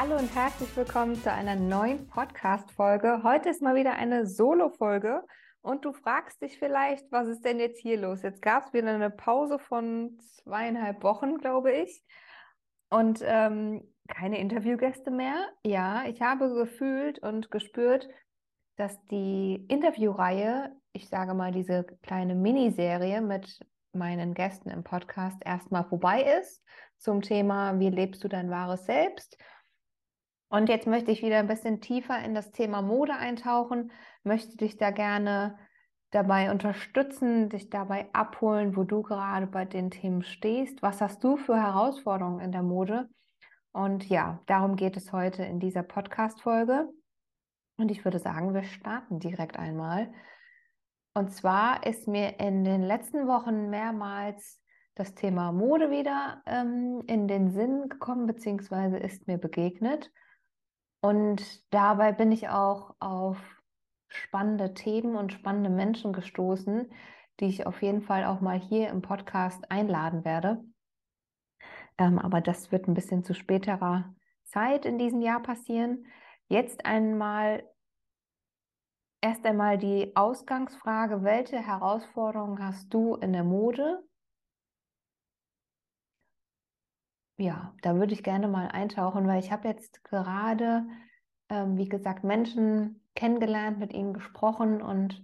Hallo und herzlich willkommen zu einer neuen Podcast-Folge. Heute ist mal wieder eine Solo-Folge und du fragst dich vielleicht, was ist denn jetzt hier los? Jetzt gab es wieder eine Pause von zweieinhalb Wochen, glaube ich, und ähm, keine Interviewgäste mehr. Ja, ich habe gefühlt und gespürt, dass die Interviewreihe, ich sage mal diese kleine Miniserie mit meinen Gästen im Podcast erstmal vorbei ist zum Thema, wie lebst du dein wahres Selbst? Und jetzt möchte ich wieder ein bisschen tiefer in das Thema Mode eintauchen, möchte dich da gerne dabei unterstützen, dich dabei abholen, wo du gerade bei den Themen stehst. Was hast du für Herausforderungen in der Mode? Und ja, darum geht es heute in dieser Podcast-Folge. Und ich würde sagen, wir starten direkt einmal. Und zwar ist mir in den letzten Wochen mehrmals das Thema Mode wieder ähm, in den Sinn gekommen, beziehungsweise ist mir begegnet. Und dabei bin ich auch auf spannende Themen und spannende Menschen gestoßen, die ich auf jeden Fall auch mal hier im Podcast einladen werde. Ähm, aber das wird ein bisschen zu späterer Zeit in diesem Jahr passieren. Jetzt einmal erst einmal die Ausgangsfrage, welche Herausforderungen hast du in der Mode? Ja, da würde ich gerne mal eintauchen, weil ich habe jetzt gerade, ähm, wie gesagt, Menschen kennengelernt, mit ihnen gesprochen und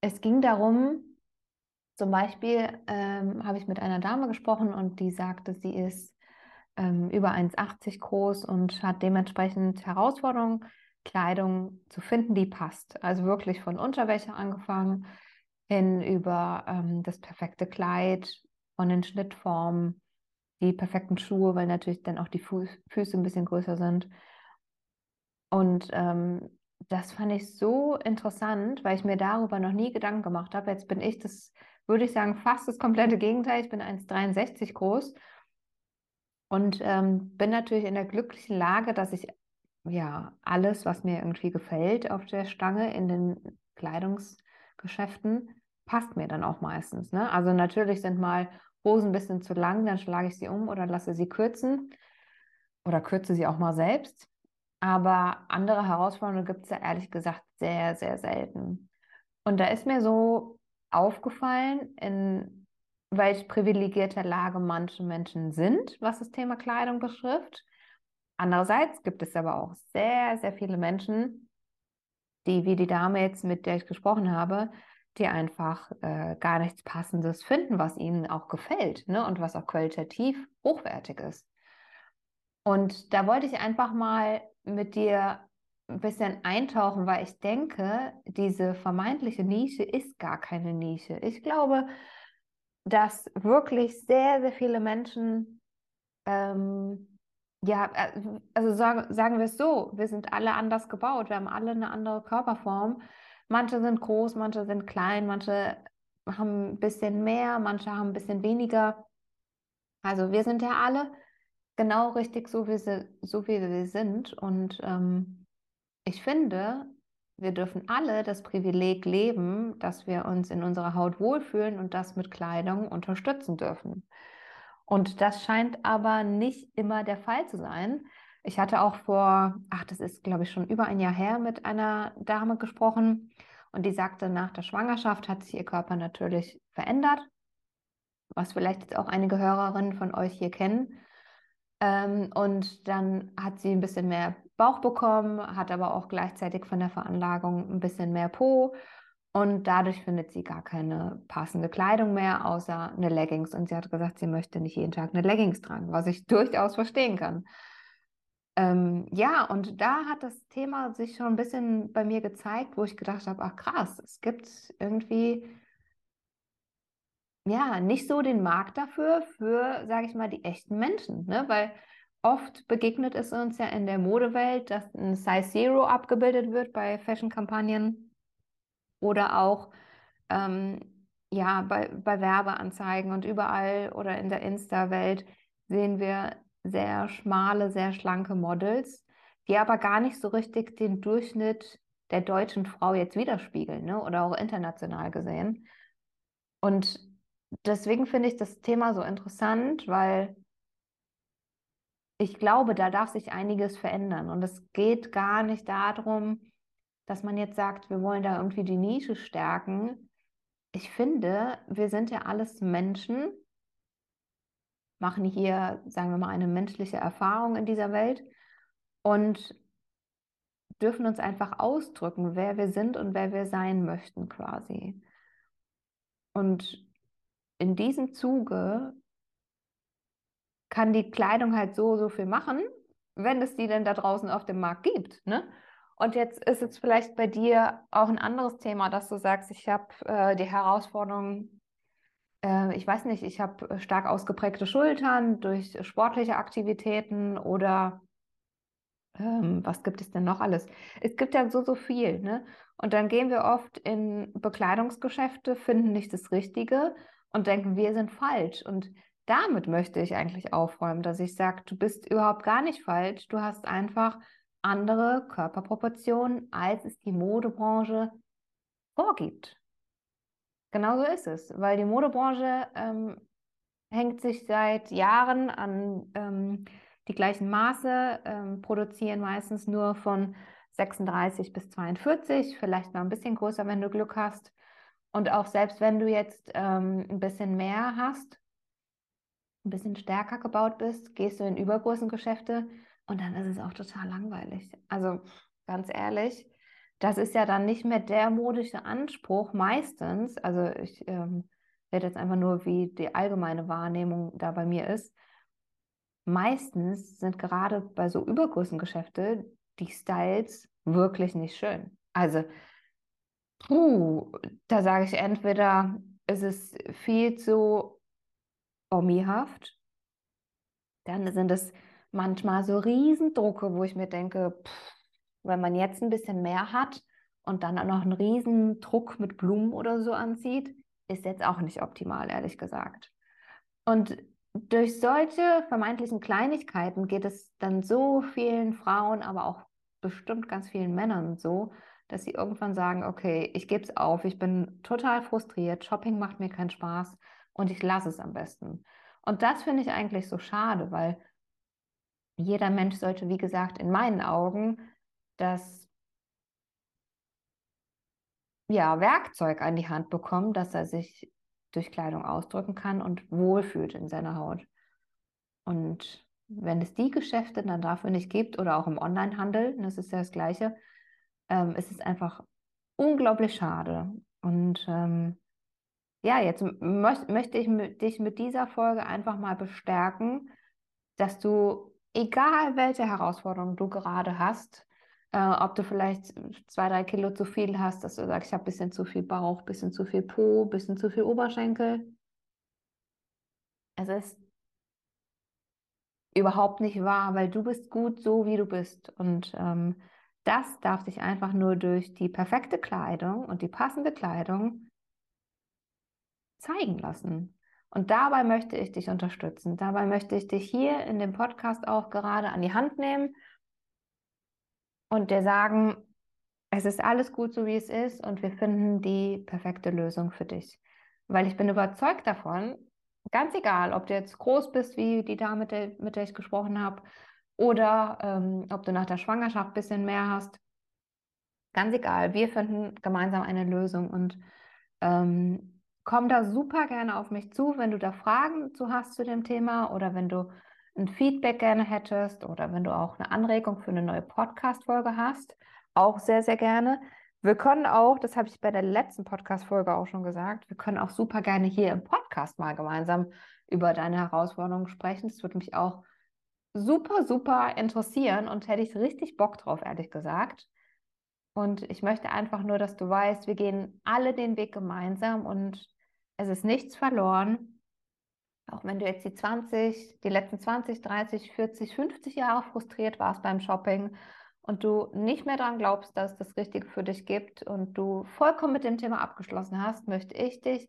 es ging darum, zum Beispiel ähm, habe ich mit einer Dame gesprochen und die sagte, sie ist ähm, über 1,80 groß und hat dementsprechend Herausforderungen, Kleidung zu finden, die passt. Also wirklich von Unterwäsche angefangen hin über ähm, das perfekte Kleid, von den Schnittformen, die perfekten Schuhe, weil natürlich dann auch die Fuß, Füße ein bisschen größer sind. Und ähm, das fand ich so interessant, weil ich mir darüber noch nie Gedanken gemacht habe. Jetzt bin ich das, würde ich sagen, fast das komplette Gegenteil. Ich bin 1,63 groß und ähm, bin natürlich in der glücklichen Lage, dass ich ja alles, was mir irgendwie gefällt auf der Stange in den Kleidungsgeschäften, passt mir dann auch meistens. Ne? Also natürlich sind mal Hosen ein bisschen zu lang, dann schlage ich sie um oder lasse sie kürzen oder kürze sie auch mal selbst. Aber andere Herausforderungen gibt es ja ehrlich gesagt sehr, sehr selten. Und da ist mir so aufgefallen, in welch privilegierter Lage manche Menschen sind, was das Thema Kleidung betrifft. Andererseits gibt es aber auch sehr, sehr viele Menschen, die, wie die Dame jetzt, mit der ich gesprochen habe, die einfach äh, gar nichts Passendes finden, was ihnen auch gefällt ne? und was auch qualitativ hochwertig ist. Und da wollte ich einfach mal mit dir ein bisschen eintauchen, weil ich denke, diese vermeintliche Nische ist gar keine Nische. Ich glaube, dass wirklich sehr, sehr viele Menschen, ähm, ja, äh, also sagen, sagen wir es so, wir sind alle anders gebaut, wir haben alle eine andere Körperform. Manche sind groß, manche sind klein, manche haben ein bisschen mehr, manche haben ein bisschen weniger. Also wir sind ja alle genau richtig so, wie, sie, so wie wir sind. Und ähm, ich finde, wir dürfen alle das Privileg leben, dass wir uns in unserer Haut wohlfühlen und das mit Kleidung unterstützen dürfen. Und das scheint aber nicht immer der Fall zu sein. Ich hatte auch vor, ach, das ist, glaube ich, schon über ein Jahr her mit einer Dame gesprochen und die sagte, nach der Schwangerschaft hat sich ihr Körper natürlich verändert, was vielleicht jetzt auch einige Hörerinnen von euch hier kennen. Ähm, und dann hat sie ein bisschen mehr Bauch bekommen, hat aber auch gleichzeitig von der Veranlagung ein bisschen mehr Po. Und dadurch findet sie gar keine passende Kleidung mehr, außer eine Leggings. Und sie hat gesagt, sie möchte nicht jeden Tag eine Leggings tragen, was ich durchaus verstehen kann. Ähm, ja, und da hat das Thema sich schon ein bisschen bei mir gezeigt, wo ich gedacht habe, ach krass, es gibt irgendwie ja, nicht so den Markt dafür, für, sage ich mal, die echten Menschen, ne? Weil oft begegnet es uns ja in der Modewelt, dass ein Size Zero abgebildet wird bei Fashion-Kampagnen oder auch ähm, ja, bei, bei Werbeanzeigen und überall oder in der Insta-Welt sehen wir sehr schmale, sehr schlanke Models, die aber gar nicht so richtig den Durchschnitt der deutschen Frau jetzt widerspiegeln, ne? oder auch international gesehen. Und deswegen finde ich das Thema so interessant, weil ich glaube, da darf sich einiges verändern. Und es geht gar nicht darum, dass man jetzt sagt, wir wollen da irgendwie die Nische stärken. Ich finde, wir sind ja alles Menschen, machen hier, sagen wir mal, eine menschliche Erfahrung in dieser Welt und dürfen uns einfach ausdrücken, wer wir sind und wer wir sein möchten quasi. Und in diesem Zuge kann die Kleidung halt so, so viel machen, wenn es die denn da draußen auf dem Markt gibt. Ne? Und jetzt ist es vielleicht bei dir auch ein anderes Thema, dass du sagst, ich habe äh, die Herausforderung, äh, ich weiß nicht, ich habe stark ausgeprägte Schultern durch sportliche Aktivitäten oder ähm, was gibt es denn noch alles? Es gibt ja so, so viel. Ne? Und dann gehen wir oft in Bekleidungsgeschäfte, finden nicht das Richtige und denken, wir sind falsch. Und damit möchte ich eigentlich aufräumen, dass ich sage, du bist überhaupt gar nicht falsch, du hast einfach andere Körperproportionen, als es die Modebranche vorgibt. Genau so ist es, weil die Modebranche ähm, hängt sich seit Jahren an ähm, die gleichen Maße, ähm, produzieren meistens nur von 36 bis 42, vielleicht mal ein bisschen größer, wenn du Glück hast. Und auch selbst wenn du jetzt ähm, ein bisschen mehr hast, ein bisschen stärker gebaut bist, gehst du in Übergrößengeschäfte und dann ist es auch total langweilig. Also ganz ehrlich, das ist ja dann nicht mehr der modische Anspruch meistens. Also ich ähm, rede jetzt einfach nur, wie die allgemeine Wahrnehmung da bei mir ist. Meistens sind gerade bei so Übergrößengeschäfte die Styles wirklich nicht schön. Also, puh, da sage ich entweder, es ist viel zu omihaft. Dann sind es manchmal so Riesendrucke, wo ich mir denke, pff, wenn man jetzt ein bisschen mehr hat und dann auch noch einen Riesendruck mit Blumen oder so anzieht, ist jetzt auch nicht optimal, ehrlich gesagt. Und durch solche vermeintlichen Kleinigkeiten geht es dann so vielen Frauen, aber auch bestimmt ganz vielen Männern so, dass sie irgendwann sagen, okay, ich gebe es auf, ich bin total frustriert, Shopping macht mir keinen Spaß, und ich lasse es am besten. Und das finde ich eigentlich so schade, weil jeder Mensch sollte, wie gesagt, in meinen Augen das ja, Werkzeug an die Hand bekommen, dass er sich durch Kleidung ausdrücken kann und wohlfühlt in seiner Haut. Und wenn es die Geschäfte dann dafür nicht gibt oder auch im Onlinehandel, das ist ja das Gleiche, ähm, ist es einfach unglaublich schade. Und ähm, ja, jetzt möcht, möchte ich dich mit dieser Folge einfach mal bestärken, dass du, egal welche Herausforderung du gerade hast, äh, ob du vielleicht zwei, drei Kilo zu viel hast, dass du sagst, ich habe ein bisschen zu viel Bauch, ein bisschen zu viel Po, ein bisschen zu viel Oberschenkel. Es ist überhaupt nicht wahr, weil du bist gut so, wie du bist. Und ähm, das darf sich einfach nur durch die perfekte Kleidung und die passende Kleidung zeigen lassen. Und dabei möchte ich dich unterstützen. Dabei möchte ich dich hier in dem Podcast auch gerade an die Hand nehmen und dir sagen, es ist alles gut so, wie es ist und wir finden die perfekte Lösung für dich. Weil ich bin überzeugt davon, ganz egal, ob du jetzt groß bist, wie die Dame, mit der, mit der ich gesprochen habe, oder ähm, ob du nach der Schwangerschaft ein bisschen mehr hast, ganz egal, wir finden gemeinsam eine Lösung und ähm, komm da super gerne auf mich zu, wenn du da Fragen zu hast zu dem Thema oder wenn du ein Feedback gerne hättest oder wenn du auch eine Anregung für eine neue Podcast-Folge hast. Auch sehr, sehr gerne. Wir können auch, das habe ich bei der letzten Podcast-Folge auch schon gesagt, wir können auch super gerne hier im Podcast mal gemeinsam über deine Herausforderungen sprechen. Das würde mich auch super, super interessieren und hätte ich richtig Bock drauf, ehrlich gesagt. Und ich möchte einfach nur, dass du weißt, wir gehen alle den Weg gemeinsam und es ist nichts verloren. Auch wenn du jetzt die 20, die letzten 20, 30, 40, 50 Jahre frustriert warst beim Shopping und du nicht mehr daran glaubst, dass es das Richtige für dich gibt und du vollkommen mit dem Thema abgeschlossen hast, möchte ich dich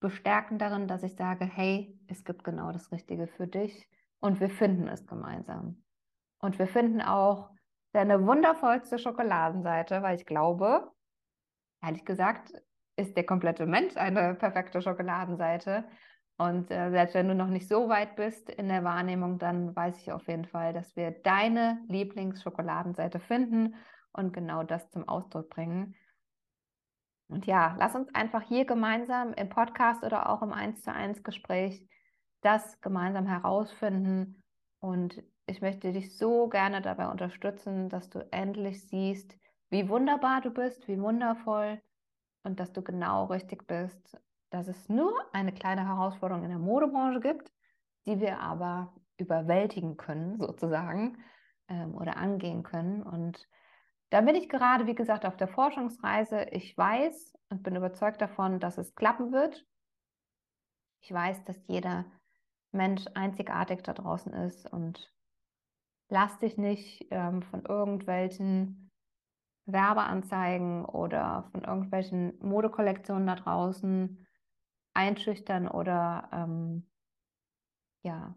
bestärken darin, dass ich sage, hey, es gibt genau das Richtige für dich und wir finden es gemeinsam. Und wir finden auch deine wundervollste Schokoladenseite, weil ich glaube, ehrlich gesagt, ist der komplette Mensch eine perfekte Schokoladenseite. Und äh, selbst wenn du noch nicht so weit bist in der Wahrnehmung, dann weiß ich auf jeden Fall, dass wir deine Lieblingsschokoladenseite finden und genau das zum Ausdruck bringen. Und ja, lass uns einfach hier gemeinsam im Podcast oder auch im 1 zu 1 Gespräch das gemeinsam herausfinden. Und ich möchte dich so gerne dabei unterstützen, dass du endlich siehst, wie wunderbar du bist, wie wundervoll und dass du genau richtig bist dass es nur eine kleine Herausforderung in der Modebranche gibt, die wir aber überwältigen können, sozusagen, ähm, oder angehen können. Und da bin ich gerade, wie gesagt, auf der Forschungsreise. Ich weiß und bin überzeugt davon, dass es klappen wird. Ich weiß, dass jeder Mensch einzigartig da draußen ist und lass dich nicht ähm, von irgendwelchen Werbeanzeigen oder von irgendwelchen Modekollektionen da draußen einschüchtern oder ähm, ja,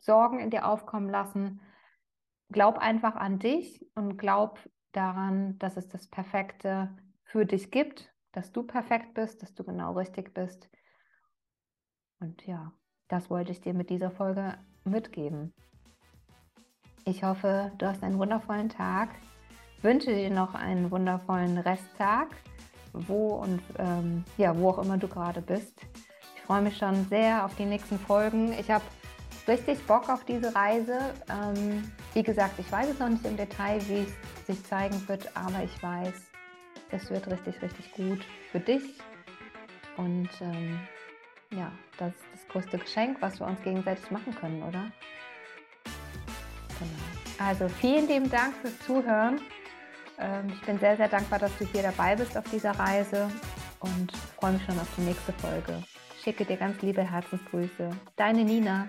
Sorgen in dir aufkommen lassen. Glaub einfach an dich und glaub daran, dass es das Perfekte für dich gibt, dass du perfekt bist, dass du genau richtig bist. Und ja, das wollte ich dir mit dieser Folge mitgeben. Ich hoffe, du hast einen wundervollen Tag. Wünsche dir noch einen wundervollen Resttag wo und ähm, ja, wo auch immer du gerade bist. Ich freue mich schon sehr auf die nächsten Folgen. Ich habe richtig Bock auf diese Reise. Ähm, wie gesagt, ich weiß es noch nicht im Detail, wie es sich zeigen wird, aber ich weiß, es wird richtig, richtig gut für dich. Und ähm, ja, das ist das größte Geschenk, was wir uns gegenseitig machen können, oder? Genau. Also vielen lieben Dank fürs Zuhören. Ähm, ich bin sehr, sehr dankbar, dass du hier dabei bist auf dieser Reise und freue mich schon auf die nächste Folge. Schicke dir ganz liebe Herzensgrüße. Deine Nina.